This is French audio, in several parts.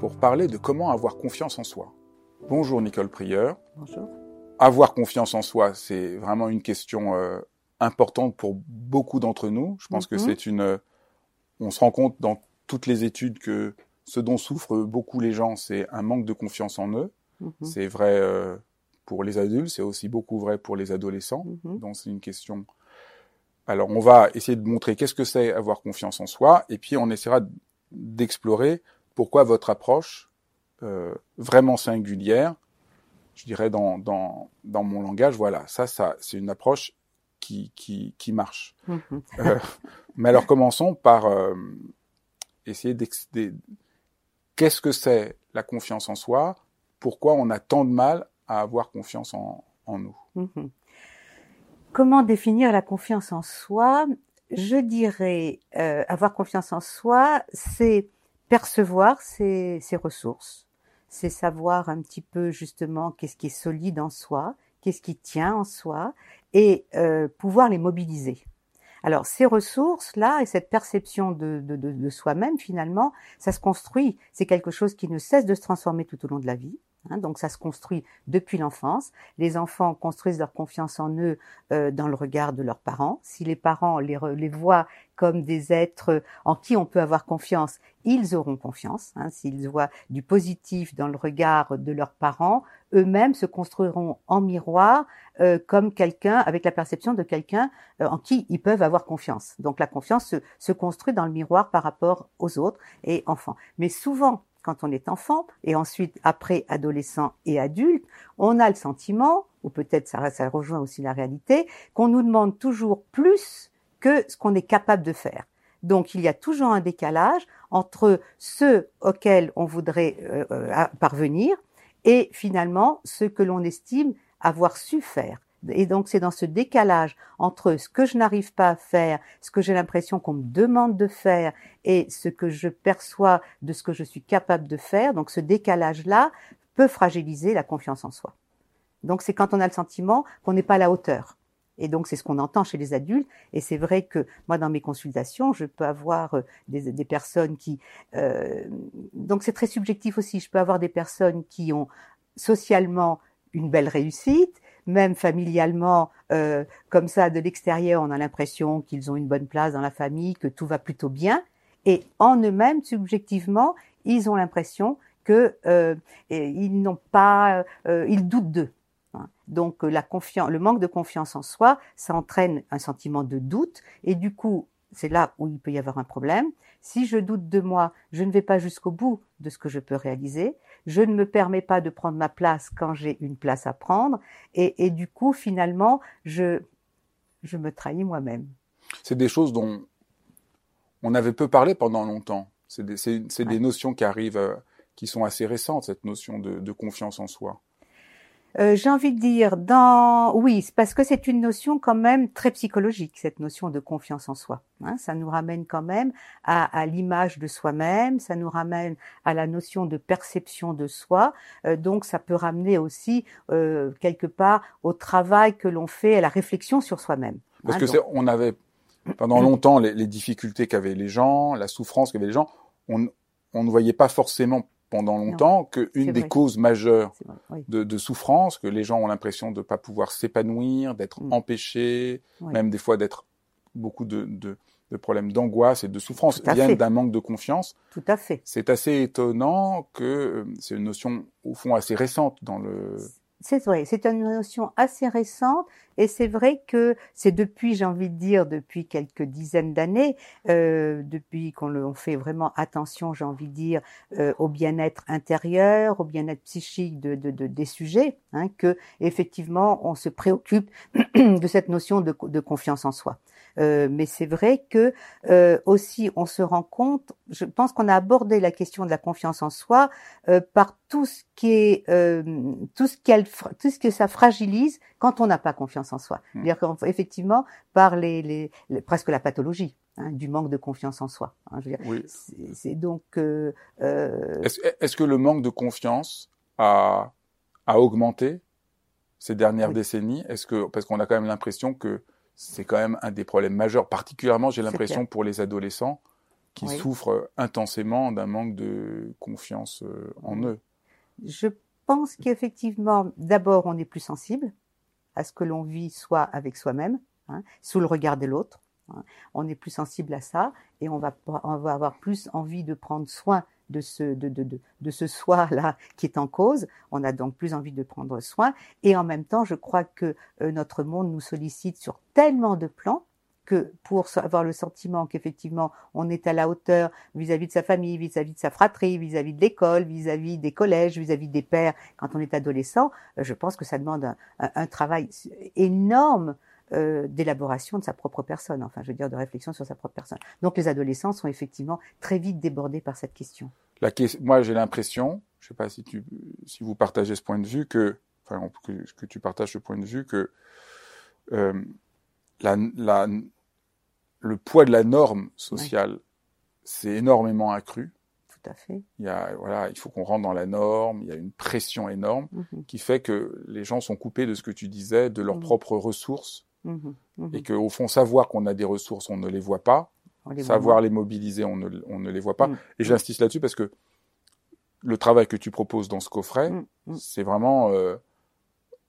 pour parler de comment avoir confiance en soi. Bonjour Nicole Prieur. Bonjour. Avoir confiance en soi, c'est vraiment une question euh, importante pour beaucoup d'entre nous. Je pense que Mhm. c'est une... euh, on se rend compte dans toutes les études que ce dont souffrent beaucoup les gens, c'est un manque de confiance en eux. Mhm. C'est vrai euh, pour les adultes, c'est aussi beaucoup vrai pour les adolescents. Mhm. Donc c'est une question. Alors on va essayer de montrer qu'est-ce que c'est avoir confiance en soi, et puis on essaiera d'explorer pourquoi votre approche euh, vraiment singulière, je dirais dans, dans, dans mon langage, voilà, ça, ça c'est une approche qui, qui, qui marche. Mhm. Euh, mais alors commençons par euh, essayer d'expliquer qu'est-ce que c'est la confiance en soi, pourquoi on a tant de mal à avoir confiance en, en nous? Mhm. Comment définir la confiance en soi? Je dirais euh, avoir confiance en soi, c'est percevoir ses, ses ressources, c'est savoir un petit peu justement qu'est-ce qui est solide en soi, qu'est-ce qui tient en soi, et euh, pouvoir les mobiliser. Alors ces ressources-là et cette perception de, de, de, de soi-même, finalement, ça se construit. C'est quelque chose qui ne cesse de se transformer tout au long de la vie. Hein. donc ça se construit depuis l'enfance. Les enfants construisent leur confiance en eux euh, dans le regard de leurs parents. Si les parents les, les voient comme des êtres en qui on peut avoir confiance, ils auront confiance. hein. S'ils voient du positif dans le regard de leurs parents, eux-mêmes se construiront en miroir euh, comme quelqu'un, avec la perception de quelqu'un euh, en qui ils peuvent avoir confiance. Donc la confiance se, se construit dans le miroir par rapport aux autres et enfants. Mais souvent, quand on est enfant, et ensuite après adolescent et adulte, on a le sentiment, ou peut-être ça, rejoint aussi la réalité, qu'on nous demande toujours plus que ce qu'on est capable de faire. Donc il y a toujours un décalage entre ce auquel on voudrait euh, euh, parvenir et finalement ce que l'on estime avoir su faire. Et donc c'est dans ce décalage entre ce que je n'arrive pas à faire, ce que j'ai l'impression qu'on me demande de faire et ce que je perçois de ce que je suis capable de faire, donc ce décalage-là peut fragiliser la confiance en soi. Donc c'est quand on a le sentiment qu'on n'est pas à la hauteur. Et donc c'est ce qu'on entend chez les adultes. Et c'est vrai que moi dans mes consultations, je peux avoir euh, des, personnes qui... euh, donc c'est très subjectif aussi. Je peux avoir des personnes qui ont socialement une belle réussite, même familialement, euh, comme ça de l'extérieur, on a l'impression qu'ils ont une bonne place dans la famille, que tout va plutôt bien. Et en eux-mêmes, subjectivement, ils ont l'impression que euh, n'ont pas, euh, ils doutent d'eux. hein. Donc la confiance, le manque de confiance en soi, ça entraîne un sentiment de doute, et du coup, c'est là où il peut y avoir un problème. Si je doute de moi, je ne vais pas jusqu'au bout de ce que je peux réaliser. Je ne me permets pas de prendre ma place quand j'ai une place à prendre, et, et du coup, finalement, je je me trahis moi-même. C'est des choses dont on avait peu parlé pendant longtemps. C'est des, notions qui arrivent, euh, qui sont assez récentes, cette notion de, de confiance en soi. Euh, j'ai envie de dire, dans oui, parce que c'est une notion quand même très psychologique, cette notion de confiance en soi. hein. ça nous ramène quand même à, à l'image de soi-même, ça nous ramène à la notion de perception de soi. Euh, donc, ça peut ramener aussi euh, quelque part au travail que l'on fait, à la réflexion sur soi-même. Parce hein. que Donc, on avait pendant longtemps les, les difficultés qu'avaient les gens, la souffrance qu'avaient les gens. On, on ne voyait pas forcément pendant longtemps qu'une des causes majeures oui, de, de souffrance, que les gens ont l'impression de ne pas pouvoir s'épanouir, d'être Mm. empêchés, oui. même des fois d'être beaucoup de, de, de problèmes d'angoisse et de souffrance viennent d'un manque de confiance. tout à fait. C'est assez étonnant que euh, c'est une notion au fond assez récente dans le c'est vrai, c'est une notion assez récente et c'est vrai que c'est depuis, j'ai envie de dire, depuis quelques dizaines d'années, euh, depuis qu'on fait vraiment attention, j'ai envie de dire, euh, au bien-être intérieur, au bien-être psychique de, de, de, des sujets, hein, que effectivement on se préoccupe de cette notion de, de confiance en soi. Euh, mais c'est vrai que euh, aussi on se rend compte, je pense qu'on a abordé la question de la confiance en soi euh, par tout ce qui est tout ce qu'elle tout ce que ça fragilise quand on n'a pas confiance en soi. Mmh. C'est-à-dire qu'effectivement par les, les, presque la pathologie. Hein, du manque de confiance en soi. Hein, je veux dire, oui. C'est donc. Est-ce est que le manque de confiance a, a augmenté ces dernières oui. décennies? Est-ce que parce qu'on a quand même l'impression que c'est quand même un des problèmes majeurs, particulièrement j'ai l'impression pour les adolescents qui oui. souffrent intensément d'un manque de confiance euh, en eux. Je pense qu'effectivement, d'abord, on est plus sensible à ce que l'on vit soit avec soi-même, hein, sous le regard de l'autre. Hein. On est plus sensible à ça et on va, on va avoir plus envie de prendre soin de ce, de, de, de, de ce soi-là qui est en cause. On a donc plus envie de prendre soin. Et en même temps, je crois que euh, notre monde nous sollicite sur tellement de plans que pour avoir le sentiment qu'effectivement on est à la hauteur vis-à-vis de sa famille, vis-à-vis de sa fratrie, vis-à-vis de l'école, vis-à-vis des collèges, vis-à-vis des pères, quand on est adolescent, euh, je pense que ça demande un, un, un travail énorme euh, d'élaboration de sa propre personne, enfin je veux dire de réflexion sur sa propre personne. Donc les adolescents sont effectivement très vite débordés par cette question. La moi j'ai l'impression, je ne sais pas si, tu, si vous partagez ce point de vue, que, enfin, que, que tu partages ce point de vue, que euh, la, la, le poids de la norme sociale s'est énormément accru. Tout à fait. Il, y a, voilà, il faut qu'on rentre dans la norme, il y a une pression énorme mm -hmm. qui fait que les gens sont coupés de ce que tu disais, de leurs mm -hmm. propres ressources Mmh, mmh. Et qu'au fond, savoir qu'on a des ressources, on ne les voit pas. Les savoir les mobiliser, on ne, on ne les voit pas. Mmh. Et j'insiste là-dessus parce que le travail que tu proposes dans ce coffret, c'est vraiment euh,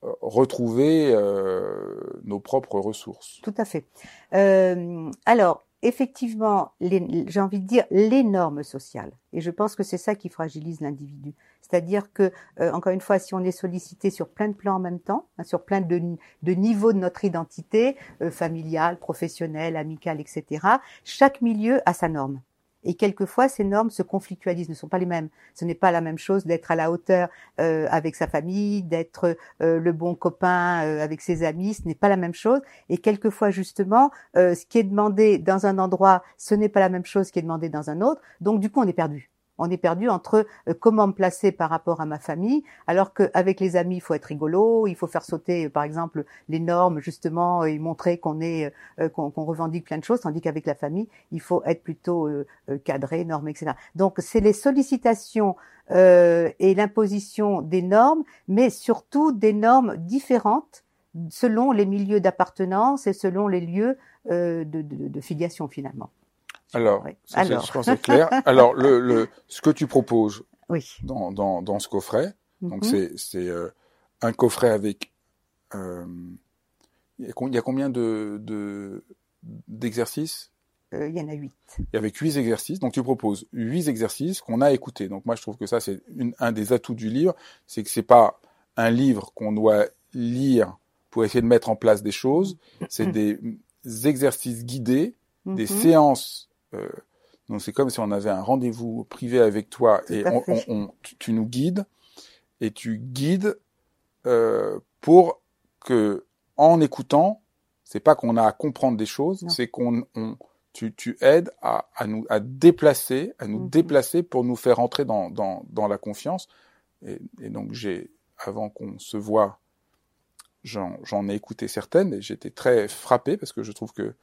retrouver euh, nos propres ressources. Tout à fait. Euh, alors, effectivement, j'ai envie de dire les normes sociales. Et je pense que c'est ça qui fragilise l'individu. C'est-à-dire que, euh, encore une fois, si on est sollicité sur plein de plans en même temps, hein, sur plein de, niveaux de notre identité, euh, familiale, professionnelle, amicale, etc., chaque milieu a sa norme. Et quelquefois, ces normes se conflictualisent, ne sont pas les mêmes. Ce n'est pas la même chose d'être à la hauteur euh, avec sa famille, d'être euh, le bon copain euh, avec ses amis, ce n'est pas la même chose. Et quelquefois, justement, euh, ce qui est demandé dans un endroit, ce n'est pas la même chose qui est demandé dans un autre. Donc, du coup, on est perdu on est perdu entre euh, comment me placer par rapport à ma famille, alors qu'avec les amis, il faut être rigolo, il faut faire sauter, euh, par exemple, les normes, justement, et montrer qu'on est, euh, qu'on qu revendique plein de choses, tandis qu'avec la famille, il faut être plutôt euh, cadré, normé, etc. Donc, c'est les sollicitations euh, et l'imposition des normes, mais surtout des normes différentes selon les milieux d'appartenance et selon les lieux euh, de, de, de filiation, finalement. Alors, je pense c'est clair. Alors, le, le, ce que tu proposes oui. dans, dans, dans, ce coffret, mm -hmm. donc Mhm. c'est euh, un coffret avec... Euh, il y a combien de d'exercices? Euh, Il y en a huit. Il y avait huit exercices. Donc tu proposes huit exercices qu'on a écoutés. Donc moi je trouve que ça c'est un des atouts du livre, c'est que c'est pas un livre qu'on doit lire pour essayer de mettre en place des choses. C'est des exercices guidés, mm -hmm. des mhm. séances donc c'est comme si on avait un rendez-vous privé avec toi et on, on, on, tu, nous guides et tu guides euh, pour que en écoutant, c'est pas qu'on a à comprendre des choses, c'est qu'on tu, tu aides à, à, nous à déplacer, à nous mm -hmm. déplacer pour nous faire entrer dans, dans, dans la confiance. Et, et donc j'ai avant qu'on se voit, j'en ai écouté certaines et j'étais très frappé parce que je trouve que,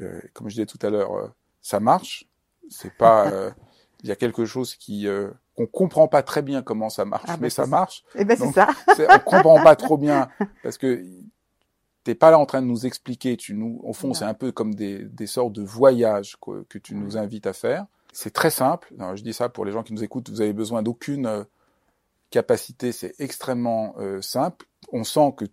euh, comme je disais tout à l'heure, euh, ça marche. C'est pas, il euh, y a quelque chose qui euh, qu'on comprend pas très bien comment ça marche, ah, mais bah, ça marche. Et eh ben c'est ça. on comprend pas trop bien parce que t'es pas là en train de nous expliquer. Tu nous, au fond, c'est un peu comme des, des sortes de voyages que, que tu nous invites à faire. C'est très simple. Alors, je dis ça pour les gens qui nous écoutent. Vous avez besoin d'aucune euh, capacité. C'est extrêmement euh, simple. On sent que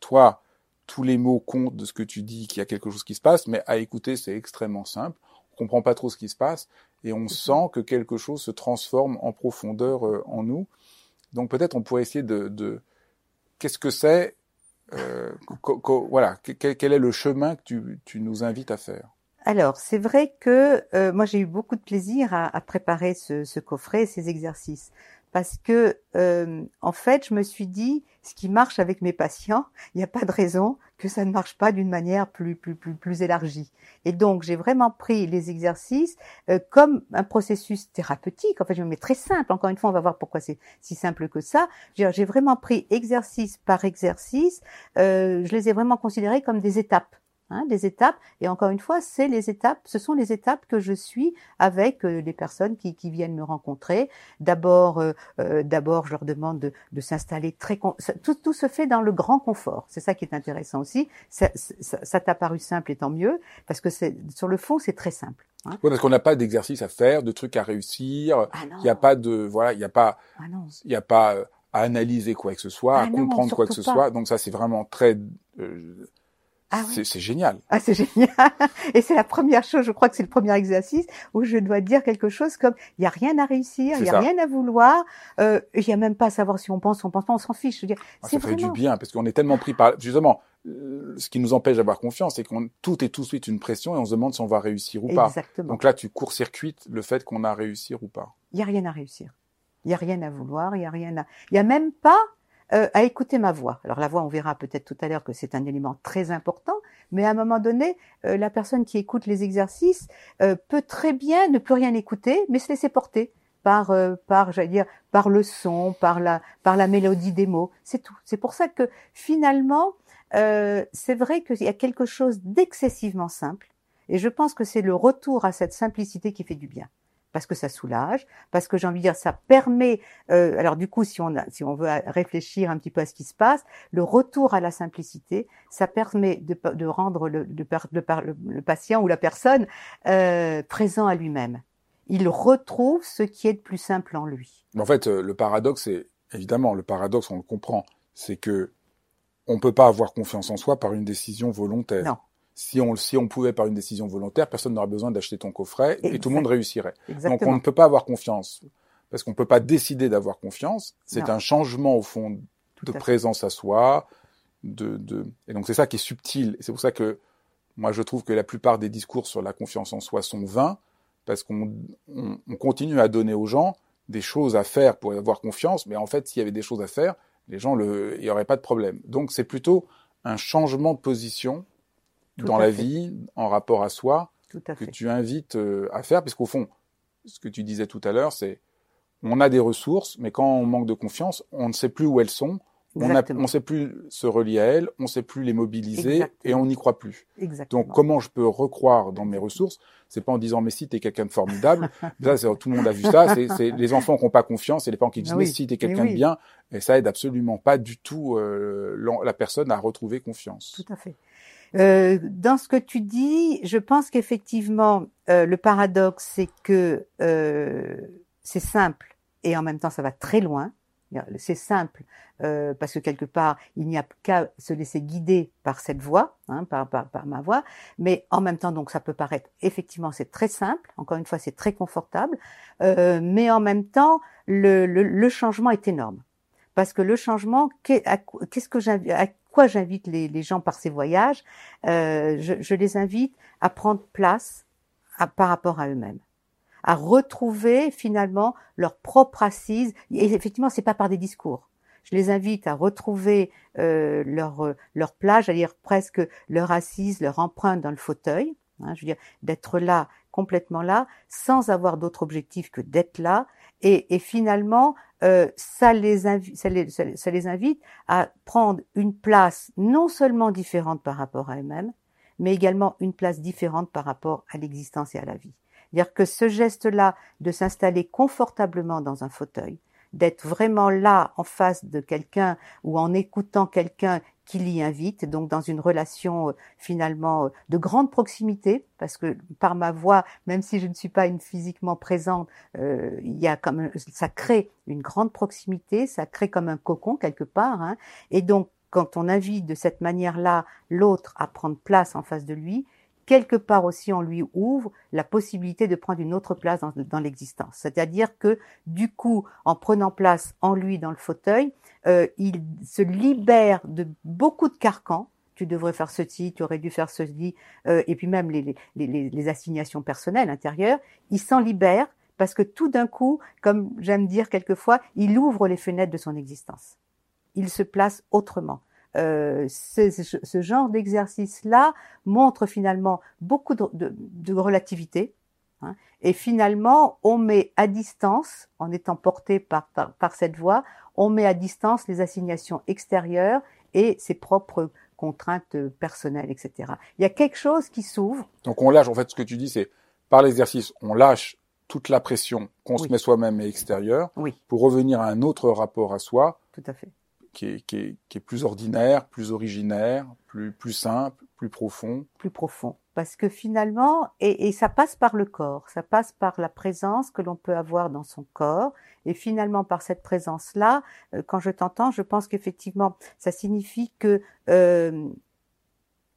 toi, tous les mots comptent de ce que tu dis, qu'il y a quelque chose qui se passe, mais à écouter, c'est extrêmement simple. On comprend pas trop ce qui se passe et on sent que quelque chose se transforme en profondeur euh, en nous. Donc peut-être on pourrait essayer de, de qu'est-ce que c'est, euh, voilà, quel, quel, est le chemin que tu, tu nous invites à faire? Alors, c'est vrai que euh, moi j'ai eu beaucoup de plaisir à, à préparer ce, ce, coffret, ces exercices, parce que euh, en fait, je me suis dit, ce qui marche avec mes patients, il n'y a pas de raison que ça ne marche pas d'une manière plus plus plus plus élargie. Et donc, j'ai vraiment pris les exercices euh, comme un processus thérapeutique. En fait, je me mets très simple. Encore une fois, on va voir pourquoi c'est si simple que ça. J'ai vraiment pris exercice par exercice. Euh, je les ai vraiment considérés comme des étapes hein, des étapes. Et encore une fois, c'est les étapes, ce sont les étapes que je suis avec euh, les personnes qui, qui, viennent me rencontrer. D'abord, euh, euh d'abord, je leur demande de, de s'installer très. Tout, tout, se fait dans le grand confort. C'est ça qui est intéressant aussi. Ça, ça, ça t'a paru simple et tant mieux, parce que c'est sur le fond, c'est très simple. Hein. Oui, parce qu'on n'a pas d'exercice à faire, de trucs à réussir. Ah il n'y a pas de voilà, il n'y a pas, ah il n'y a pas euh, à analyser quoi que ce soit, ah à comprendre quoi que ce soit. Donc ça, c'est vraiment très euh, ah c'est génial. Ah, c'est génial. Et c'est la première chose, je crois que c'est le premier exercice où je dois dire quelque chose comme il y a rien à réussir, il y a rien à vouloir, euh, il y a même pas à savoir si on pense, ou on pense pas, on s'en fiche. Je veux dire, ah, ça fait du bien parce qu'on est tellement pris par justement euh, ce qui nous empêche d'avoir confiance, c'est qu'on tout est tout de suite une pression et on se demande si on va réussir ou pas. Donc là, tu court-circuites le fait qu'on a réussi ou pas. Il y a rien à réussir. Il y a rien à vouloir, il y a rien à. Il y a même pas euh, à écouter ma voix. Alors la voix, on verra peut-être tout à l'heure que c'est un élément très important, mais à un moment donné, euh, la personne qui écoute les exercices euh, peut très bien ne plus rien écouter, mais se laisser porter par par j'allais dire par le son, par la par la mélodie des mots. C'est tout. C'est pour ça que finalement, c'est vrai qu'il y a quelque chose d'excessivement simple, et je pense que c'est le retour à cette simplicité qui fait du bien parce que ça soulage, parce que j'ai envie de dire ça permet. Euh, alors du coup, si on a, si on veut réfléchir un petit peu à ce qui se passe, le retour à la simplicité, ça permet de, de rendre le, de, le, le, patient ou la personne euh, présent à lui-même. Il retrouve ce qui est de plus simple en lui. En fait, euh, le paradoxe, c'est évidemment le paradoxe, on le comprend, c'est que on peut pas avoir confiance en soi par une décision volontaire. Non si on, si on pouvait par une décision volontaire, personne n'aurait besoin d'acheter ton coffret et tout le monde réussirait. Donc on ne peut pas avoir confiance parce qu'on ne peut pas décider d'avoir confiance. C'est un changement au fond de présence à soi. De, de... Et donc c'est ça qui est subtil. C'est pour ça que moi je trouve que la plupart des discours sur la confiance en soi sont vains parce qu'on on, on continue à donner aux gens des choses à faire pour avoir confiance, mais en fait s'il y avait des choses à faire, les gens le, il y aurait pas de problème. Donc c'est plutôt un changement de position dans la vie, en rapport à soi, que tu invites euh, à faire, parce qu'au fond, ce que tu disais tout à l'heure, c'est on a des ressources, mais quand on manque de confiance, on ne sait plus où elles sont, on ne sait plus se relier à elles, on ne sait plus les mobiliser et on n'y croit plus. Exactement. Donc comment je peux recroire dans mes ressources? C'est pas en disant mais si t'es quelqu'un de formidable. ça, tout le monde a vu ça. C'est les enfants qui n'ont pas confiance et les parents qui disent ah mais si t'es quelqu'un de bien. Et ça aide absolument pas du tout euh, la personne à retrouver confiance. Tout à fait. Euh, dans ce que tu dis, je pense qu'effectivement, euh, le paradoxe, c'est que euh, c'est simple et en même temps, ça va très loin. C'est simple euh, parce que quelque part, il n'y a qu'à se laisser guider par cette voix, hein, par, ma voix, mais en même temps, donc ça peut paraître effectivement c'est très simple. Encore une fois, c'est très confortable, euh, mais en même temps, le, le, le, changement est énorme parce que le changement, qu'est-ce que j'invite, quoi j'invite les, gens par ces voyages euh, je, les invite à prendre place par rapport à eux-mêmes à retrouver finalement leur propre assise. Et effectivement, c'est pas par des discours. Je les invite à retrouver euh, leur leur plage, à dire presque leur assise, leur empreinte dans le fauteuil. Hein, je veux dire d'être là, complètement là, sans avoir d'autre objectif que d'être là. Et finalement, euh, ça, les ça, les, ça, les, invite à prendre une place non seulement différente par rapport à eux-mêmes, mais également une place différente par rapport à l'existence et à la vie. C'est-à-dire que ce geste-là de s'installer confortablement dans un fauteuil, d'être vraiment là en face de quelqu'un ou en écoutant quelqu'un qui l'y invite, donc dans une relation euh, finalement euh, de grande proximité, parce que par ma voix, même si je ne suis pas une physiquement présente, euh, il y a comme ça crée une grande proximité, ça crée comme un cocon quelque part, hein, et donc quand on invite de cette manière-là l'autre à prendre place en face de lui, quelque part aussi on lui ouvre la possibilité de prendre une autre place dans, l'existence. C'est-à-dire que du coup, en prenant place en lui dans le fauteuil, euh, il se libère de beaucoup de carcans. Tu devrais faire ceci, tu aurais dû faire ceci, euh, et puis même les, les, les, assignations personnelles intérieures. Il s'en libère parce que tout d'un coup, comme j'aime dire quelquefois, il ouvre les fenêtres de son existence. Il se place autrement. Euh, ce, genre d'exercice-là montre finalement beaucoup de, relativité. Hein, et finalement, on met à distance, en étant porté par, par, cette voie, on met à distance les assignations extérieures et ses propres contraintes personnelles, etc. Il y a quelque chose qui s'ouvre. Donc on lâche, en fait, ce que tu dis, c'est par l'exercice, on lâche toute la pression qu'on se met soi-même et extérieure oui. pour revenir à un autre rapport à soi. Tout à fait qui est, qui, est, qui est, plus ordinaire, plus originaire, plus, plus simple, plus profond. Plus profond. Parce que finalement, et, et ça passe par le corps, ça passe par la présence que l'on peut avoir dans son corps. Et finalement, par cette présence-là, euh, quand je t'entends, je pense qu'effectivement, ça signifie que euh,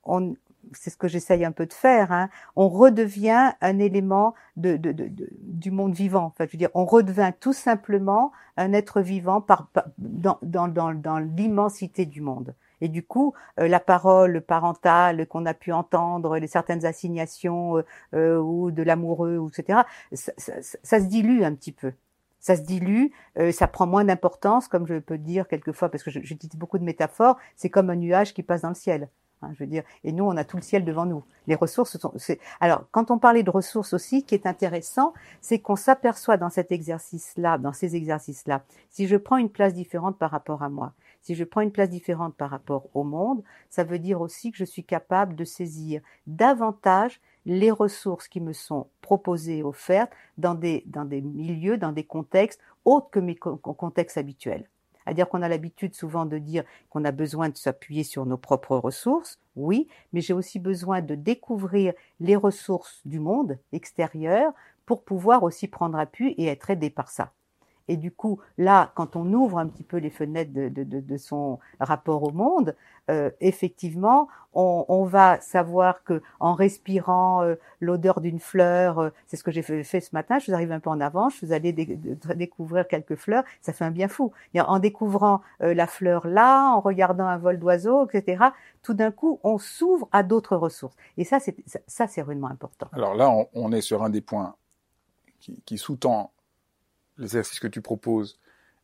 on, c'est ce que j'essaye un peu de faire, hein, on redevient un élément de, de, de, du monde vivant. Enfin, je veux dire, on redevient tout simplement un être vivant par, dans, dans, dans, l'immensité du monde. Et du coup, euh, la parole parentale qu'on a pu entendre, les certaines assignations euh, euh, ou de l'amoureux, etc., ça, ça, ça, se dilue un petit peu ça se dilue, ça prend moins d'importance, comme je peux dire quelquefois, parce que j'utilise beaucoup de métaphores, c'est comme un nuage qui passe dans le ciel. Hein, je veux dire, et nous, on a tout le ciel devant nous. Les ressources sont. Alors, quand on parlait de ressources aussi, qui est intéressant, c'est qu'on s'aperçoit dans cet exercice-là, dans ces exercices-là, si je prends une place différente par rapport à moi, si je prends une place différente par rapport au monde, ça veut dire aussi que je suis capable de saisir davantage les ressources qui me sont proposées, offertes dans des, dans des milieux, dans des contextes autres que mes contextes habituels à dire qu'on a l'habitude souvent de dire qu'on a besoin de s'appuyer sur nos propres ressources, oui, mais j'ai aussi besoin de découvrir les ressources du monde extérieur pour pouvoir aussi prendre appui et être aidé par ça. Et du coup, là, quand on ouvre un petit peu les fenêtres de, de, de, son rapport au monde, euh, effectivement, on, on, va savoir que en respirant euh, l'odeur d'une fleur, euh, c'est ce que j'ai fait, ce matin. Je vous arrive un peu en avance, je vous allez découvrir quelques fleurs. Ça fait un bien fou. En découvrant la fleur là, en regardant un vol d'oiseaux, etc. Tout d'un coup, on s'ouvre à d'autres ressources. Et ça, c'est ça, c'est vraiment important. Alors là, on, on, est sur un des points qui, qui sous-tend l'exercice que tu proposes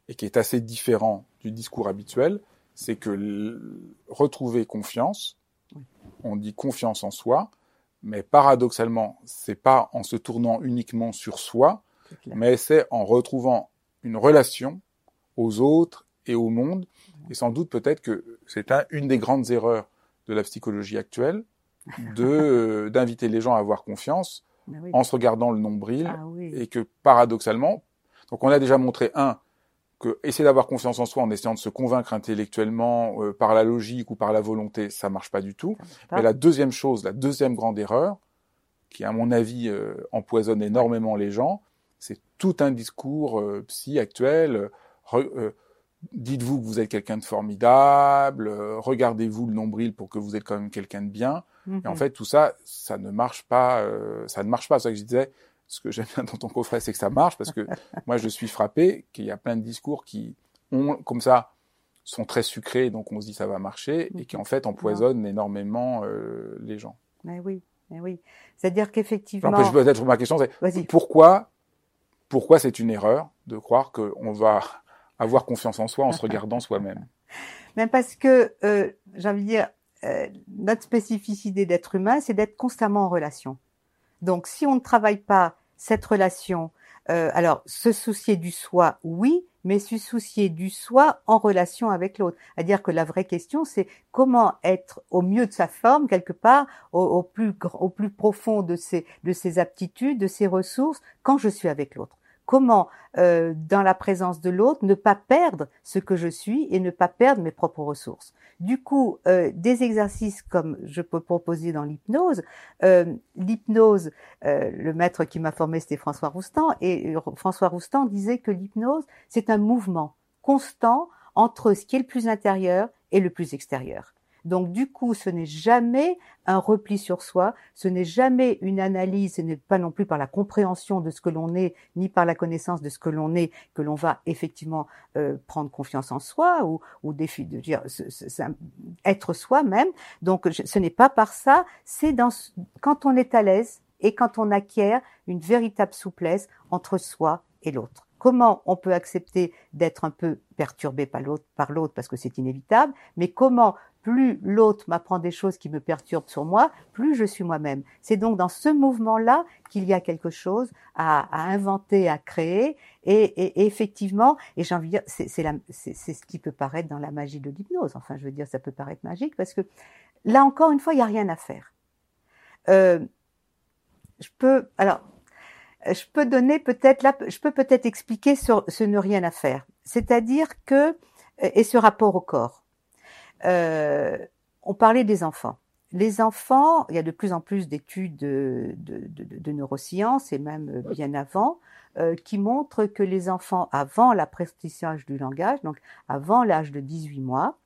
et qui est assez différent du discours habituel, c'est que retrouver confiance, on dit confiance en soi, mais paradoxalement, c'est pas en se tournant uniquement sur soi, mais c'est en retrouvant une relation aux autres et au monde. Et sans doute peut-être que c'est une des grandes erreurs de la psychologie actuelle, de euh, d'inviter les gens à avoir confiance en se regardant le nombril, ah et que paradoxalement, donc on a déjà montré, un, que essayer d'avoir confiance en soi en essayant de se convaincre intellectuellement euh, par la logique ou par la volonté, ça marche pas du tout. Mais la deuxième chose, la deuxième grande erreur, qui à mon avis euh, empoisonne énormément les gens, c'est tout un discours euh, psy actuel. Dites-vous que vous êtes quelqu'un de formidable, regardez-vous le nombril pour que vous êtes quand même quelqu'un de bien. Et en mhm. fait, tout ça, ça ne marche pas. ça ne marche pas. C'est ça que je disais ce que j'aime bien dans ton coffret, c'est que ça marche parce que moi, je suis frappé qu'il y a plein de discours qui ont, comme ça, sont très sucrés, donc on se dit ça va marcher, et qui en fait empoisonnent énormément euh, les gens. Mais oui, mais oui. C'est-à-dire qu'effectivement. peut-être ma question, c'est pourquoi, pourquoi c'est une erreur de croire qu'on va avoir confiance en soi en se regardant soi-même? Même parce que, euh, j'ai envie de dire, euh, notre spécificité d'être humain, c'est d'être constamment en relation. Donc, si on ne travaille pas cette relation. Euh, alors, se soucier du soi, oui, mais se soucier du soi en relation avec l'autre. C'est-à-dire que la vraie question, c'est comment être au mieux de sa forme, quelque part, au, plus, profond de ses, de ses aptitudes, de ses ressources, quand je suis avec l'autre. Comment, euh, dans la présence de l'autre, ne pas perdre ce que je suis et ne pas perdre mes propres ressources. Du coup, euh, des exercices comme je peux proposer dans l'hypnose, euh, l'hypnose, le maître qui m'a formé, c'était François Roustan, et François Roustan disait que l'hypnose, c'est un mouvement constant entre ce qui est le plus intérieur et le plus extérieur. Donc du coup, ce n'est jamais un repli sur soi, ce n'est jamais une analyse, ce n'est pas non plus par la compréhension de ce que l'on est, ni par la connaissance de ce que l'on est, que l'on va effectivement euh, prendre confiance en soi ou, ou défi de dire être soi-même. Donc ce n'est pas par ça, c'est quand on est à l'aise et quand on acquiert une véritable souplesse entre soi et l'autre. Comment on peut accepter d'être un peu perturbé par l'autre, par l'autre parce que c'est inévitable, mais comment plus l'autre m'apprend des choses qui me perturbent sur moi, plus je suis moi-même. C'est donc dans ce mouvement-là qu'il y a quelque chose à, inventer, à créer, et, effectivement, et j'ai envie c'est, ce qui peut paraître dans la magie de l'hypnose. Enfin, je veux dire, ça peut paraître magique parce que là encore une fois, il n'y a rien à faire. Euh, je peux, alors, je peux donner peut-être là, je peux peut-être expliquer sur ce ne rien à faire. C'est-à-dire que, et ce rapport au corps. Euh, on parlait des enfants. Les enfants, il y a de plus en plus d'études de, de, neurosciences et même bien avant, euh, qui montrent que les enfants avant l'apprentissage du langage, donc avant l'âge de 18 mois,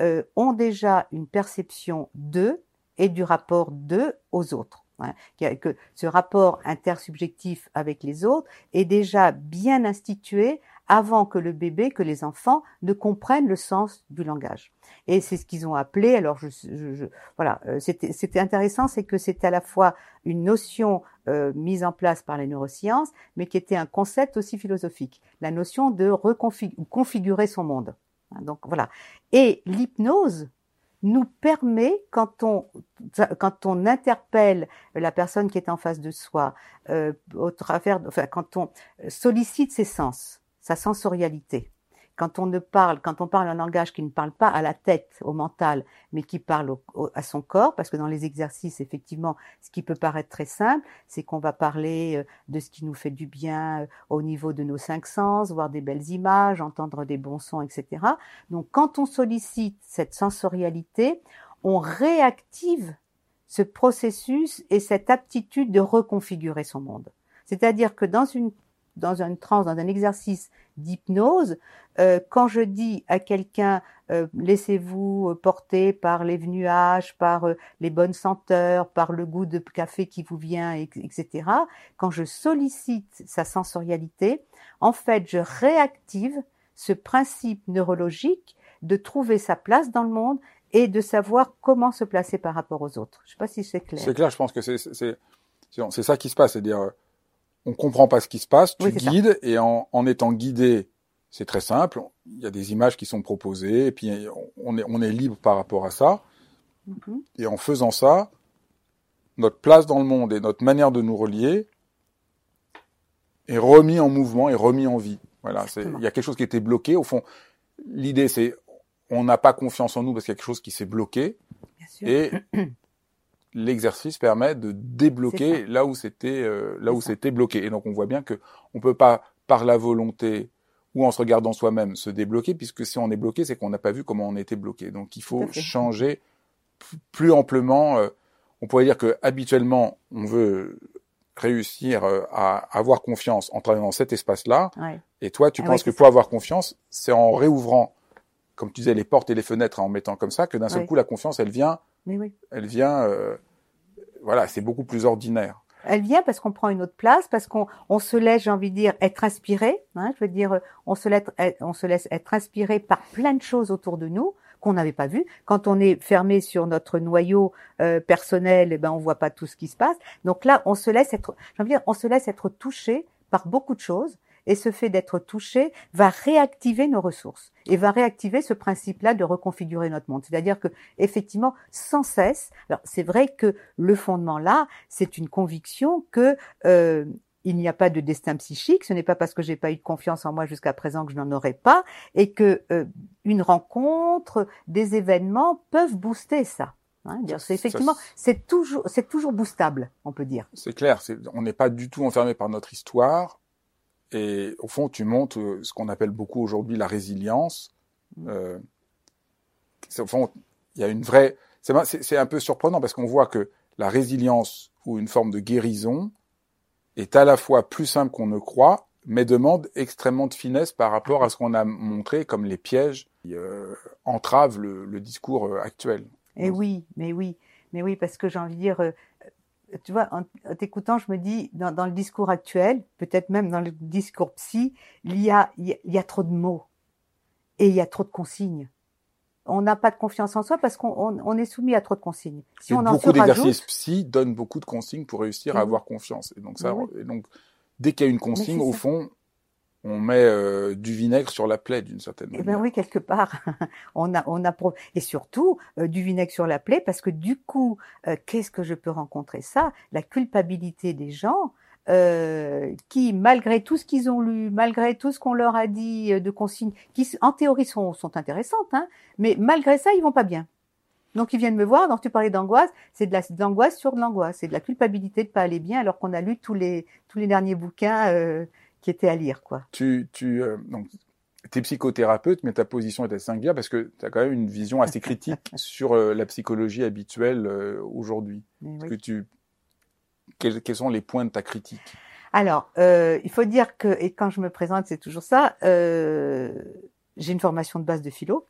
euh, ont déjà une perception d'eux et du rapport d'eux aux autres. Hein, que ce rapport intersubjectif avec les autres est déjà bien institué avant que le bébé, que les enfants ne comprennent le sens du langage. Et c'est ce qu'ils ont appelé. Alors, je, je, voilà, euh, c'était intéressant, c'est que c'était à la fois une notion euh, mise en place par les neurosciences, mais qui était un concept aussi philosophique, la notion de reconfigurer son monde. Hein, donc voilà. Et l'hypnose nous permet, quand on, quand on interpelle la personne qui est en face de soi, euh, au travers, enfin, quand on sollicite ses sens, sa sensorialité. Quand on ne parle, quand on parle un langage qui ne parle pas à la tête, au mental, mais qui parle à son corps, parce que dans les exercices, effectivement, ce qui peut paraître très simple, c'est qu'on va parler euh, de ce qui nous fait du bien euh, au niveau de nos cinq sens, voir des belles images, entendre des bons sons, etc. Donc, quand on sollicite cette sensorialité, on réactive ce processus et cette aptitude de reconfigurer son monde. C'est-à-dire que dans une dans une transe, dans un exercice d'hypnose, euh, quand je dis à quelqu'un euh, laissez-vous porter par les nuages, par euh, les bonnes senteurs, par le goût de café qui vous vient, etc. Quand je sollicite sa sensorialité, en fait, je réactive ce principe neurologique de trouver sa place dans le monde et de savoir comment se placer par rapport aux autres. Je ne sais pas si c'est clair. C'est clair, je pense que c'est ça qui se passe, c'est-à-dire on comprend pas ce qui se passe, tu guides et en, en, étant guidé, c'est très simple. Il y a des images qui sont proposées et puis on est, on est libre par rapport à ça. Mm-hmm. Et en faisant ça, notre place dans le monde et notre manière de nous relier est remis en mouvement et remis en vie. Voilà, il y a quelque chose qui était bloqué. Au fond, l'idée c'est on n'a pas confiance en nous parce qu'il y a quelque chose qui s'est bloqué. Bien sûr. Et l'exercice permet de débloquer là où c'était euh, là où c'était bloqué. Et donc on voit bien que on peut pas par la volonté ou en se regardant soi-même se débloquer, puisque si on est bloqué, c'est qu'on n'a pas vu comment on était bloqué. Donc il faut changer plus amplement. Euh, on pourrait dire que habituellement on veut réussir euh, à avoir confiance en travaillant dans cet espace-là. Et toi, tu ah penses que pour avoir confiance, c'est en réouvrant, comme tu disais, les portes et les fenêtres, en mettant comme ça, que d'un seul coup la confiance, elle vient mais oui. Elle vient, euh, voilà, c'est beaucoup plus ordinaire. Elle vient parce qu'on prend une autre place, parce qu'on on se laisse, j'ai envie de dire, être inspiré. Hein, je veux dire, on se, laisse, on se laisse être inspiré par plein de choses autour de nous qu'on n'avait pas vues. Quand on est fermé sur notre noyau euh, personnel, eh ben on voit pas tout ce qui se passe. Donc là, on se laisse être, j'ai envie de dire, on se laisse être touché par beaucoup de choses et ce fait d'être touché va réactiver nos ressources et va réactiver ce principe-là de reconfigurer notre monde. C'est-à-dire que effectivement, sans cesse. Alors c'est vrai que le fondement là, c'est une conviction que euh, il n'y a pas de destin psychique. Ce n'est pas parce que j'ai pas eu de confiance en moi jusqu'à présent que je n'en aurai pas, et que euh, une rencontre, des événements peuvent booster ça. Hein, effectivement, c'est toujours, c'est toujours boostable, on peut dire. C'est clair. on n'est pas du tout enfermé par notre histoire. Et au fond, tu montes euh, ce qu'on appelle beaucoup aujourd'hui la résilience. Mm. Euh, au fond, il y a une vraie. C'est un peu surprenant parce qu'on voit que la résilience ou une forme de guérison est à la fois plus simple qu'on ne croit, mais demande extrêmement de finesse par rapport à ce qu'on a montré comme les pièges qui euh, entravent le, le, discours actuel. Et oui, mais oui, mais oui, parce que j'ai envie de dire, tu vois, en, t'écoutant, je me dis, dans, dans le discours actuel, peut-être même dans le discours psy, il y a, il y a trop de mots et il y a trop de consignes. On n'a pas de confiance en soi parce qu'on on, on est soumis à trop de consignes. Si on beaucoup d'exercices psy donnent beaucoup de consignes pour réussir à avoir confiance. Et donc ça, et donc dès qu'il y a une consigne, au fond, on met euh, du vinaigre sur la plaie d'une certaine eh manière. ben oui, quelque part, on a, on a et surtout euh, du vinaigre sur la plaie parce que du coup, euh, qu'est-ce que je peux rencontrer? Ça La culpabilité des gens euh, qui, malgré tout ce qu'ils ont lu, malgré tout ce qu'on leur a dit de consignes, qui en théorie sont, sont intéressantes, hein, mais malgré ça, ils vont pas bien. Donc ils viennent me voir, donc tu parlais d'angoisse, c'est de la l'angoisse sur de l'angoisse, c'est de la culpabilité de pas aller bien alors qu'on a lu tous les tous les derniers bouquins euh, qui étaient à lire quoi. Tu tu euh, donc t'es psychothérapeute, mais ta position est singulière parce que tu as quand même une vision assez critique sur euh, la psychologie habituelle euh, aujourd'hui. Oui. Que tu quels, quels, sont les points de ta critique? Alors, euh, il faut dire que, et quand je me présente, c'est toujours ça, j'ai une formation de base de philo.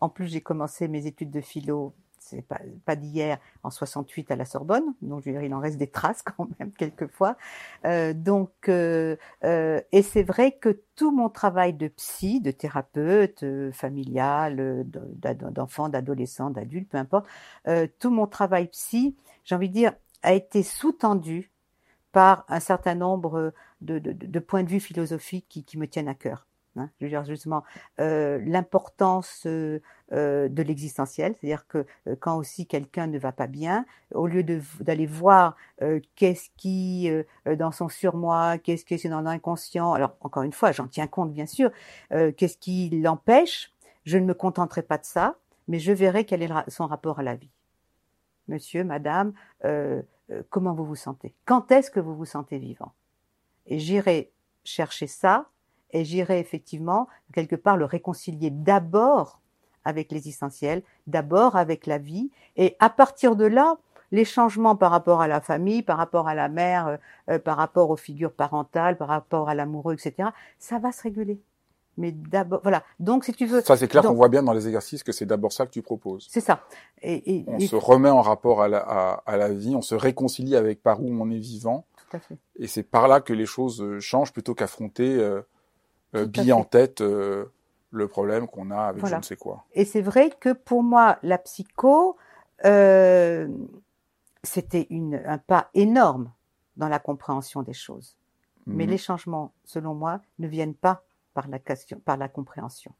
En plus, j'ai commencé mes études de philo, c'est pas, pas d'hier, en 68 à la Sorbonne. Donc, je veux dire, il en reste des traces quand même, quelquefois. Euh, donc, euh, et c'est vrai que tout mon travail de psy, de thérapeute, familial, d'enfant, d'adolescent, d'adulte, peu importe, tout mon travail psy, j'ai envie de dire, a été sous-tendu par un certain nombre de, points de vue philosophiques qui me tiennent à cœur. Hein. Je veux dire justement euh, l'importance euh, de l'existentiel, c'est-à-dire que euh, quand aussi quelqu'un ne va pas bien, au lieu d'aller voir qu'est-ce qui dans son surmoi, qu'est-ce qui est dans l'inconscient, alors encore une fois, j'en tiens compte bien sûr, qu'est-ce qui l'empêche, je ne me contenterai pas de ça, mais je verrai quel est son rapport à la vie. Monsieur, Madame, euh, comment vous vous sentez? Quand est-ce que vous vous sentez vivant? Et j'irai chercher ça et j'irai effectivement quelque part le réconcilier d'abord avec l'existentiel, d'abord avec la vie, et à partir de là, les changements par rapport à la famille, par rapport à la mère, euh, par rapport aux figures parentales, par rapport à l'amoureux, etc., ça va se réguler. Mais d'abord, voilà. Donc, si tu veux. Ça, c'est clair qu'on voit bien dans les exercices que c'est d'abord ça que tu proposes. C'est ça. Et, et on et... se remet en rapport à la, à, à la, vie, on se réconcilie avec par où on est vivant. Tout à fait. Et c'est par là que les choses changent plutôt qu'affronter euh, euh, bille en tête euh, le problème qu'on a avec voilà. je ne sais quoi. Et c'est vrai que pour moi, la psycho, euh, c'était un pas énorme dans la compréhension des choses. Mmh. Mais les changements, selon moi, ne viennent pas par la, question, par la compréhension.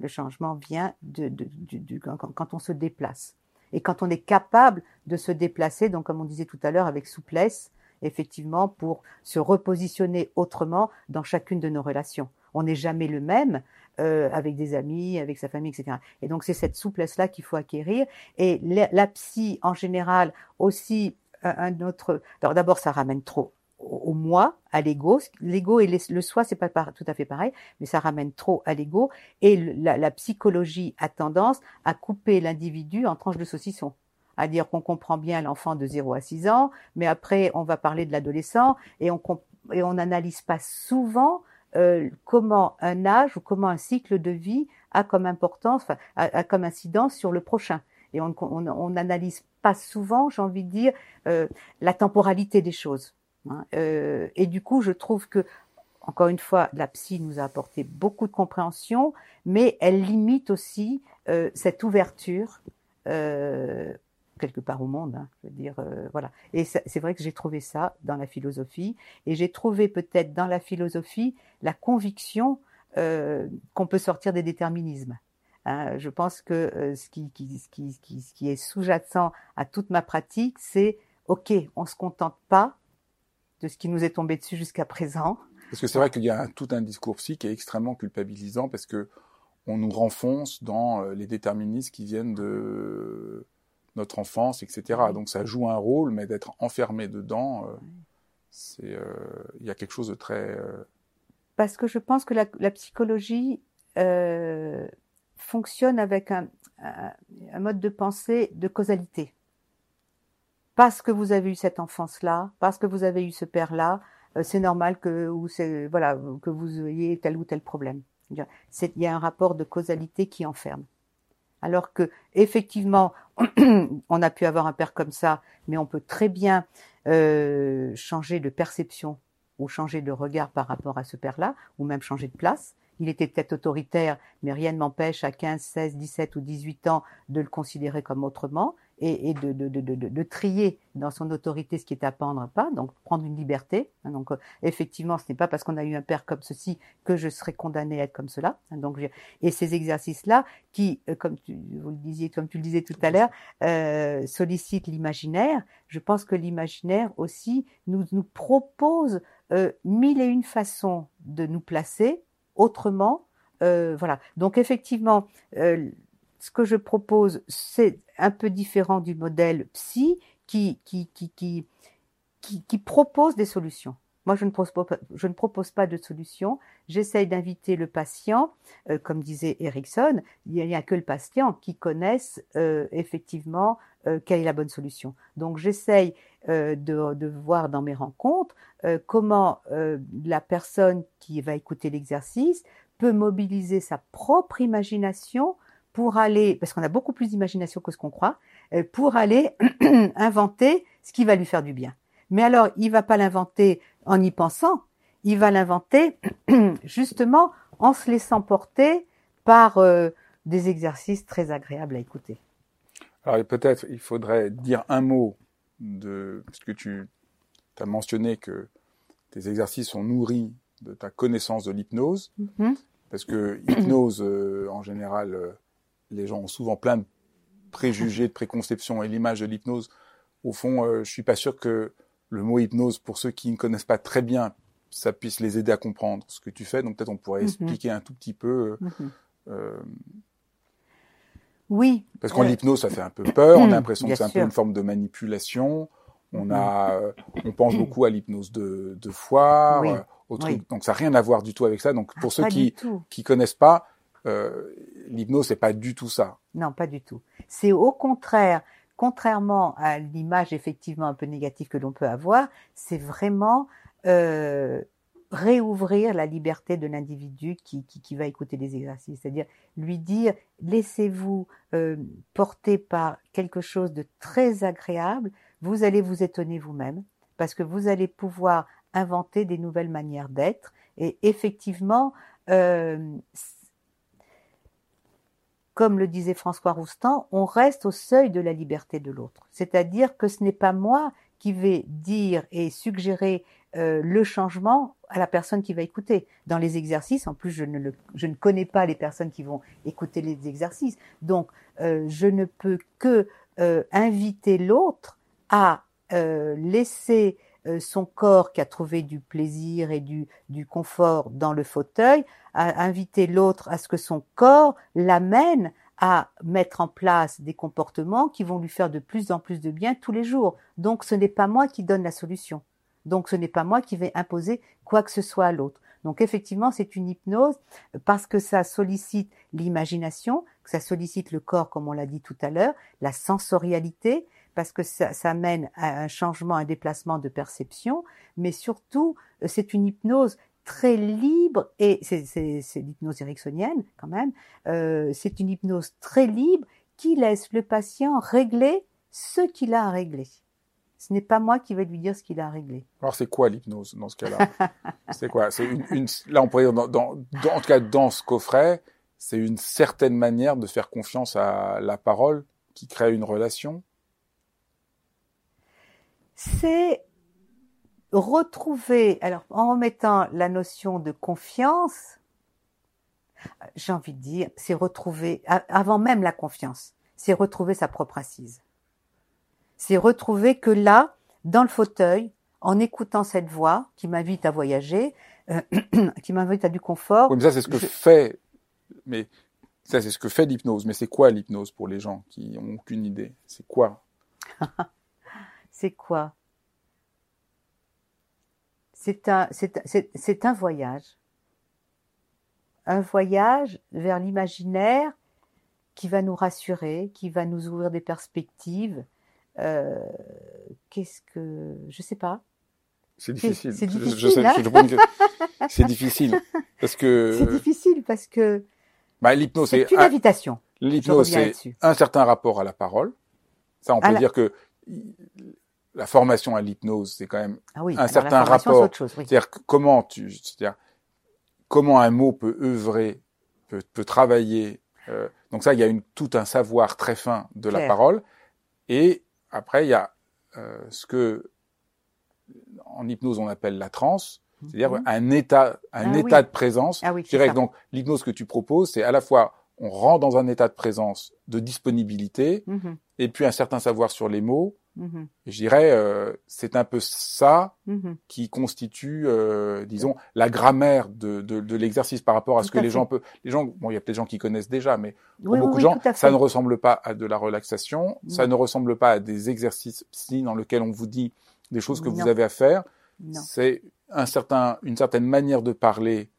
Le changement vient de, de, de, de, quand on se déplace. Et quand on est capable de se déplacer, donc comme on disait tout à l'heure, avec souplesse, effectivement, pour se repositionner autrement dans chacune de nos relations. On n'est jamais le même euh, avec des amis, avec sa famille, etc. Et donc c'est cette souplesse-là qu'il faut acquérir. Et la, psy, en général, aussi un autre. Alors d'abord, ça ramène trop au moi, à l'ego. L'ego et le soi, c'est pas tout à fait pareil, mais ça ramène trop à l'ego. Et la, la, psychologie a tendance à couper l'individu en tranches de saucisson. À dire qu'on comprend bien l'enfant de 0 à 6 ans, mais après, on va parler de l'adolescent et on et on n'analyse pas souvent euh, comment un âge ou comment un cycle de vie a comme importance, a, a comme incidence sur le prochain. Et on n'analyse pas souvent, j'ai envie de dire, euh, la temporalité des choses. Hein, euh, et du coup, je trouve que, encore une fois, la psy nous a apporté beaucoup de compréhension, mais elle limite aussi euh, cette ouverture euh, quelque part au monde. Hein, je veux dire, euh, voilà. Et c'est vrai que j'ai trouvé ça dans la philosophie, et j'ai trouvé peut-être dans la philosophie la conviction euh, qu'on peut sortir des déterminismes. Hein, je pense que euh, ce, qui, est sous-jacent à toute ma pratique, c'est OK, on se contente pas de ce qui nous est tombé dessus jusqu'à présent. Parce que c'est vrai qu'il y a tout un discours psy qui est extrêmement culpabilisant parce que on nous renfonce dans les déterminismes qui viennent de notre enfance, etc. Donc ça joue un rôle, mais d'être enfermé dedans, euh, c'est il euh, y a quelque chose de très. euh, Parce que je pense que la, la psychologie euh, fonctionne avec un, un, un, mode de pensée de causalité. Parce que vous avez eu cette enfance-là, parce que vous avez eu ce père-là, euh, c'est normal que ou voilà que vous ayez tel ou tel problème. Il y a un rapport de causalité qui enferme. Alors que effectivement, on a pu avoir un père comme ça, mais on peut très bien euh, changer de perception ou changer de regard par rapport à ce père-là, ou même changer de place. Il était peut-être autoritaire, mais rien ne m'empêche à 15, 16, 17 ou 18 ans de le considérer comme autrement et, et de, de, de, de, trier dans son autorité ce qui est à prendre pas, donc prendre une liberté. Hein, donc euh, effectivement, ce n'est pas parce qu'on a eu un père comme ceci que je serai condamné à être comme cela. Hein, donc et ces exercices-là, qui, euh, comme tu, vous le disiez, comme tu le disais tout à l'heure, euh, sollicitent l'imaginaire. Je pense que l'imaginaire aussi nous, nous propose euh, mille et une façons de nous placer autrement. Voilà. Donc effectivement, ce que je propose, c'est un peu différent du modèle psy qui, qui, qui, qui, qui, propose des solutions. Moi, je ne propose pas, je ne propose pas de solution. J'essaye d'inviter le patient, euh, comme disait Erickson, il n'y a, que le patient qui connaisse euh, effectivement euh, quelle est la bonne solution. Donc, j'essaye de, de, voir dans mes rencontres comment la personne qui va écouter l'exercice peut mobiliser sa propre imagination pour aller, parce qu'on a beaucoup plus d'imagination que ce qu'on croit, pour aller inventer ce qui va lui faire du bien. Mais alors, il va pas l'inventer en y pensant, il va l'inventer justement en se laissant porter par euh, des exercices très agréables à écouter. Alors peut-être il faudrait dire un mot de parce que tu as mentionné que tes exercices sont nourris de ta connaissance de l'hypnose, mm-hmm. parce que hypnose euh, en général, euh, les gens ont souvent plein de préjugés, de préconceptions et l'image de l'hypnose. Au fond, je suis pas sûr que le mot hypnose, pour ceux qui ne connaissent pas très bien, ça puisse les aider à comprendre ce que tu fais. Donc peut-être on pourrait mhm. expliquer un tout petit peu. Euh, mhm. euh, oui. Parce qu'en l'hypnose, ça fait un peu peur. On a l'impression que c'est un peu une forme de manipulation. On a, euh, on pense beaucoup à l'hypnose de, de foire, au truc. Donc ça n'a rien à voir du tout avec ça. Donc pour ceux qui qui connaissent pas, euh, l'hypnose c'est pas du tout ça. Non, pas du tout. C'est au contraire contrairement à l'image effectivement un peu négative que l'on peut avoir, c'est vraiment euh, réouvrir la liberté de l'individu qui, qui, va écouter les exercices, c'est-à-dire lui dire laissez-vous euh, porter par quelque chose de très agréable, vous allez vous étonner vous-même parce que vous allez pouvoir inventer des nouvelles manières d'être et effectivement euh, comme le disait François Roustan, on reste au seuil de la liberté de l'autre. C'est-à-dire que ce n'est pas moi qui vais dire et suggérer euh, le changement à la personne qui va écouter. Dans les exercices, en plus, je ne, je ne connais pas les personnes qui vont écouter les exercices. Donc, euh, je ne peux que euh, inviter l'autre à laisser son corps qui a trouvé du plaisir et du, du confort dans le fauteuil à inviter l'autre à ce que son corps l'amène à mettre en place des comportements qui vont lui faire de plus en plus de bien tous les jours. Donc ce n'est pas moi qui donne la solution. Donc ce n'est pas moi qui vais imposer quoi que ce soit à l'autre. Donc effectivement, c'est une hypnose parce que ça sollicite l'imagination, que ça sollicite le corps, comme on l'a dit tout à l'heure, la sensorialité, parce que ça, ça mène à un changement, un déplacement de perception, mais surtout, c'est une hypnose très libre, et c'est l'hypnose ericksonienne quand même, euh, c'est une hypnose très libre qui laisse le patient régler ce qu'il a à régler. Ce n'est pas moi qui vais lui dire ce qu'il a à régler. Alors c'est quoi l'hypnose dans ce cas-là? C'est quoi? C'est une, une, là on pourrait dire dans, dans, dans, en tout cas dans ce coffret, c'est une certaine manière de faire confiance à la parole qui crée une relation? C'est retrouver, alors en remettant la notion de confiance, j'ai envie de dire, c'est retrouver, avant même la confiance, c'est retrouver sa propre assise. C'est retrouver que là, dans le fauteuil, en écoutant cette voix qui m'invite à voyager, euh, qui m'invite à du confort. Oui, mais ça, c'est ce que fait, mais ça, c'est ce que fait l'hypnose. Mais c'est quoi l'hypnose pour les gens qui n'ont aucune idée? C'est quoi? c'est quoi? c'est un, c'est, un voyage. Un voyage vers l'imaginaire qui va nous rassurer, qui va nous ouvrir des perspectives. Euh, qu'est-ce que. Je sais pas. C'est difficile. C'est difficile. Hein. c'est difficile. Parce que. C'est difficile parce que. Bah, l'hypnose, c'est une invitation. L'hypnose, c'est un certain rapport à la parole. Ça, on peut la- dire que la formation à l'hypnose, c'est quand même Ah oui, un la certain rapport. oui. C'est-à-dire comment tu, c'est-à-dire comment un mot peut œuvrer, peut, peut travailler. euh, donc ça, il y a une, tout un savoir très fin de la parole. Et après, il y a euh, ce que en hypnose on appelle la transe, c'est-à-dire Mhm. un état, un Ah état oui. de présence. Ah Je dirais que donc l'hypnose que tu proposes, c'est à la fois on rentre dans un état de présence, de disponibilité, Mhm, et puis un certain savoir sur les mots. Mhm, je dirais, euh, c'est un peu ça mhm. qui constitue, euh, disons, la grammaire de, de, de l'exercice par rapport à ce que à les fait. gens peuvent. Les gens, bon, il y a peut-être des gens qui connaissent déjà, mais pour Oui, beaucoup oui, de gens, ça ne ressemble pas à de la relaxation, ça ne ressemble pas à des exercices psy dans lesquels on vous dit des choses que vous avez à faire. C'est un certain, une certaine manière de parler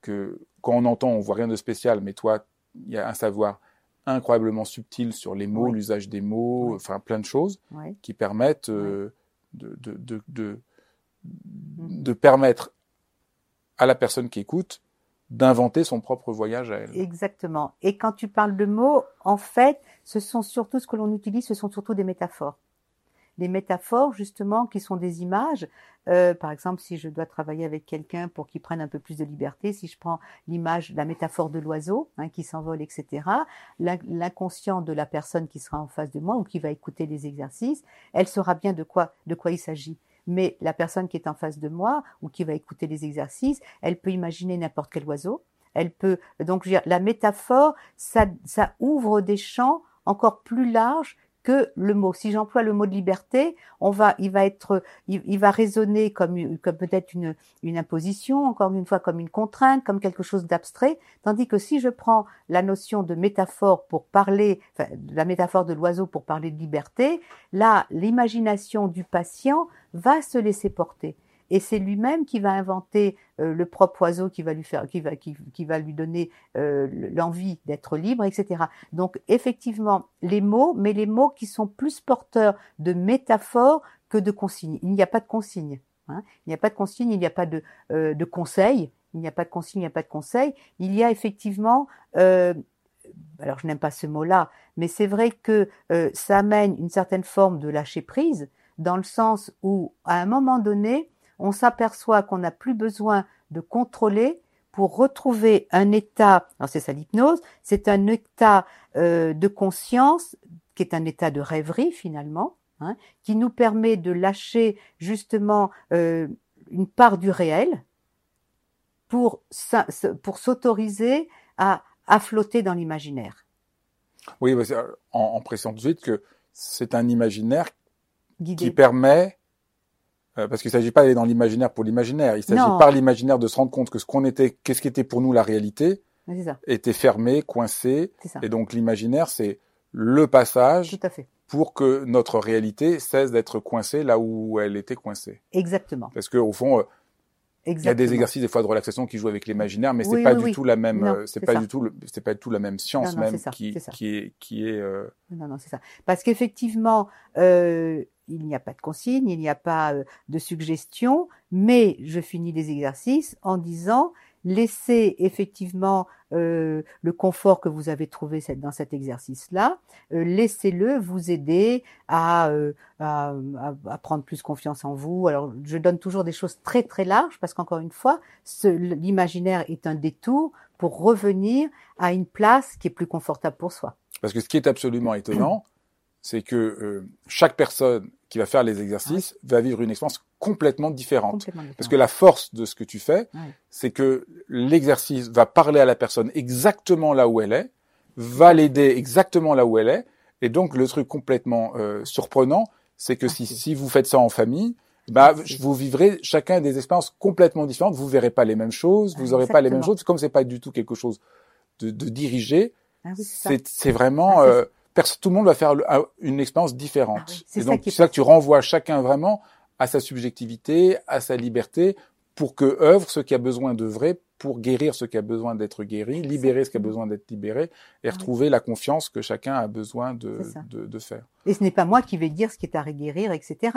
que quand on entend, on voit rien de spécial, mais toi, il y a un savoir incroyablement subtil sur les mots, Oui. l'usage des mots, Oui. enfin plein de choses qui permettent euh, de, de, de, de, de permettre à la personne qui écoute d'inventer son propre voyage à elle. Exactement. Et quand tu parles de mots, en fait, ce sont surtout ce que l'on utilise, ce sont surtout des métaphores. Des métaphores, justement, qui sont des images. Euh, par exemple, si je dois travailler avec quelqu'un pour qu'il prenne un peu plus de liberté, si je prends l'image, la métaphore de l'oiseau hein, qui s'envole, etc., l'in- l'inconscient de la personne qui sera en face de moi ou qui va écouter les exercices, elle saura bien de quoi, de quoi il s'agit. Mais la personne qui est en face de moi ou qui va écouter les exercices, elle peut imaginer n'importe quel oiseau, elle peut donc je veux dire, la métaphore, ça, ça ouvre des champs encore plus larges que le mot. Si j'emploie le mot de liberté, on va, il va être, il, va résonner comme, comme peut-être une, une imposition, encore une fois comme une contrainte, comme quelque chose d'abstrait. Tandis que si je prends la notion de métaphore pour parler, enfin, la métaphore de l'oiseau pour parler de liberté, là, l'imagination du patient va se laisser porter. Et c'est lui-même qui va inventer euh, le propre oiseau qui va lui faire, qui va, qui, va lui donner euh, l'envie d'être libre, etc. Donc effectivement, les mots, mais les mots qui sont plus porteurs de métaphores que de consignes. Il n'y a pas de consignes. Hein. Il n'y a pas de consignes, il n'y a pas de, euh, de conseils. Il n'y a pas de consignes, il n'y a pas de conseils. Il y a effectivement, euh, alors je n'aime pas ce mot-là, mais c'est vrai que euh, ça amène une certaine forme de lâcher prise, dans le sens où, à un moment donné, on s'aperçoit qu'on n'a plus besoin de contrôler pour retrouver un état, alors c'est ça l'hypnose, c'est un état euh, de conscience qui est un état de rêverie finalement, hein, qui nous permet de lâcher justement euh, une part du réel pour, pour s'autoriser à, à flotter dans l'imaginaire. Oui, euh, en, en précisant tout de suite que c'est un imaginaire Guidé. qui permet, euh, parce qu'il ne s'agit pas d'aller dans l'imaginaire pour l'imaginaire, il s'agit par l'imaginaire de se rendre compte que ce qu'on était, qu'est-ce qui était pour nous la réalité, ça, était fermé, coincé, c'est ça. et donc l'imaginaire, c'est le passage Tout à fait. pour que notre réalité cesse d'être coincée là où elle était coincée. Exactement. Parce que au fond, euh, il y a des exercices des fois de relaxation qui jouent avec l'imaginaire, mais c'est Oui, pas oui, du tout la même, euh, c'est pas ça. du tout, c'est pas du tout la même science Non, non, même c'est ça, qui, c'est ça. qui est, qui est. euh, Non, non, c'est ça. Parce qu'effectivement, euh, il n'y a pas de consigne, il n'y a pas euh, de suggestion, mais je finis les exercices en disant laissez effectivement euh, le confort que vous avez trouvé dans cet exercice-là, euh, laissez-le vous aider à, euh, à, à- prendre plus confiance en vous. Alors, je donne toujours des choses très très larges parce qu'encore une fois, l'imaginaire est un détour pour revenir à une place qui est plus confortable pour soi. Parce que ce qui est absolument étonnant, c'est que euh, chaque personne qui va faire les exercices va vivre une expérience complètement différente. Complètement Parce que la force de ce que tu fais, c'est que l'exercice va parler à la personne exactement là où elle est, va l'aider exactement là où elle est, et donc le truc complètement euh, surprenant, c'est que si, Merci. si vous faites ça en famille, bah, Merci. vous vivrez chacun des expériences complètement différentes. Vous verrez pas les mêmes choses, vous aurez pas les mêmes choses. Comme c'est pas du tout quelque chose de, de dirigé, Ah oui, c'est vraiment Ah, euh, tout le monde va faire une expérience différente. Ah oui, c'est et ça donc c'est ça que tu renvoies chacun vraiment à sa subjectivité, à sa liberté, pour que œuvre ce qui a besoin d'œuvrer, pour guérir ce qui a besoin d'être guéri, libérer ce qui a besoin d'être libéré, et oui. retrouver la confiance que chacun a besoin de, de, de faire. Et ce n'est pas moi qui vais dire ce qui est à guérir, etc.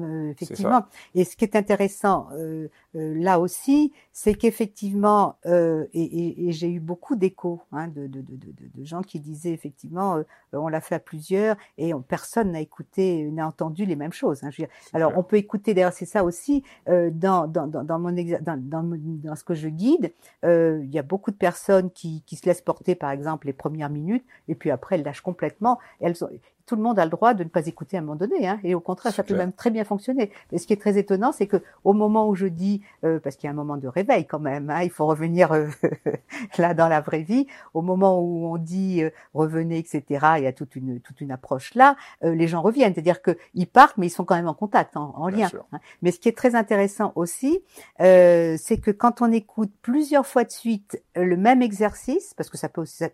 euh, effectivement. Et ce qui est intéressant euh, euh, là aussi, c'est qu'effectivement, et, et, et j'ai eu beaucoup d'échos hein, de, de, de, de, gens qui disaient effectivement, on l'a fait à plusieurs et on, personne n'a écouté, n'a entendu les mêmes choses. Hein, je veux dire. Alors on peut écouter, d'ailleurs c'est ça aussi dans, dans, dans, dans mon dans, dans, dans, ce que je guide, il y a beaucoup de personnes qui, qui se laissent porter par exemple les premières minutes et puis après elles lâchent complètement. Elles ont, tout le monde a le droit de ne pas écouter à un moment donné, hein, et au contraire, ça peut même très bien fonctionner. Mais ce qui est très étonnant, c'est que au moment où je dis, euh, parce qu'il y a un moment de réveil quand même, hein, il faut revenir euh, là dans la vraie vie, au moment où on dit euh, revenez, etc., il y a toute une toute une approche là, les gens reviennent, c'est-à-dire qu'ils partent, mais ils sont quand même en contact, en, en lien. Hein. Mais ce qui est très intéressant aussi, c'est que quand on écoute plusieurs fois de suite le même exercice, parce que ça peut aussi,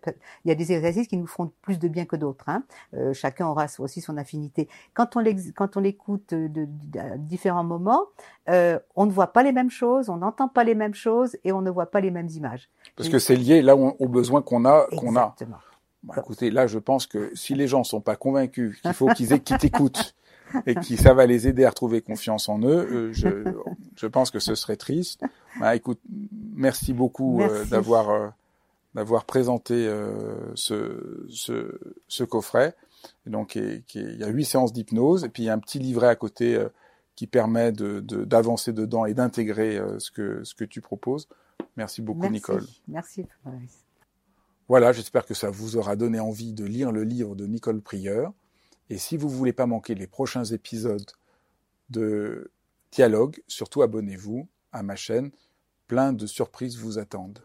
il y a des exercices qui nous font plus de bien que d'autres, hein, chacun aura aussi son affinité. Quand on quand on l'écoute de, à différents moments, euh, on ne voit pas les mêmes choses, on n'entend pas les mêmes choses et on ne voit pas les mêmes images. Parce que c'est lié là aux besoins qu'on a qu'on a. Bah, écoutez, là, je pense que si les gens sont pas convaincus qu'il faut qu'ils qu'ils t'écoutent et que ça va les aider à retrouver confiance en eux, euh, je, je pense que ce serait triste. Bah, écoute, merci beaucoup euh, d'avoir d'avoir présenté ce, ce, ce coffret. Donc, il y a huit séances d'hypnose et puis il y a un petit livret à côté euh, qui permet d'avancer de, dedans et d'intégrer euh, ce, que, ce que tu proposes. Merci beaucoup, Nicole. Merci. Voilà, j'espère que ça vous aura donné envie de lire le livre de Nicole Prieur. Et si vous voulez pas manquer les prochains épisodes de Dialogue, surtout abonnez-vous à ma chaîne. Plein de surprises vous attendent.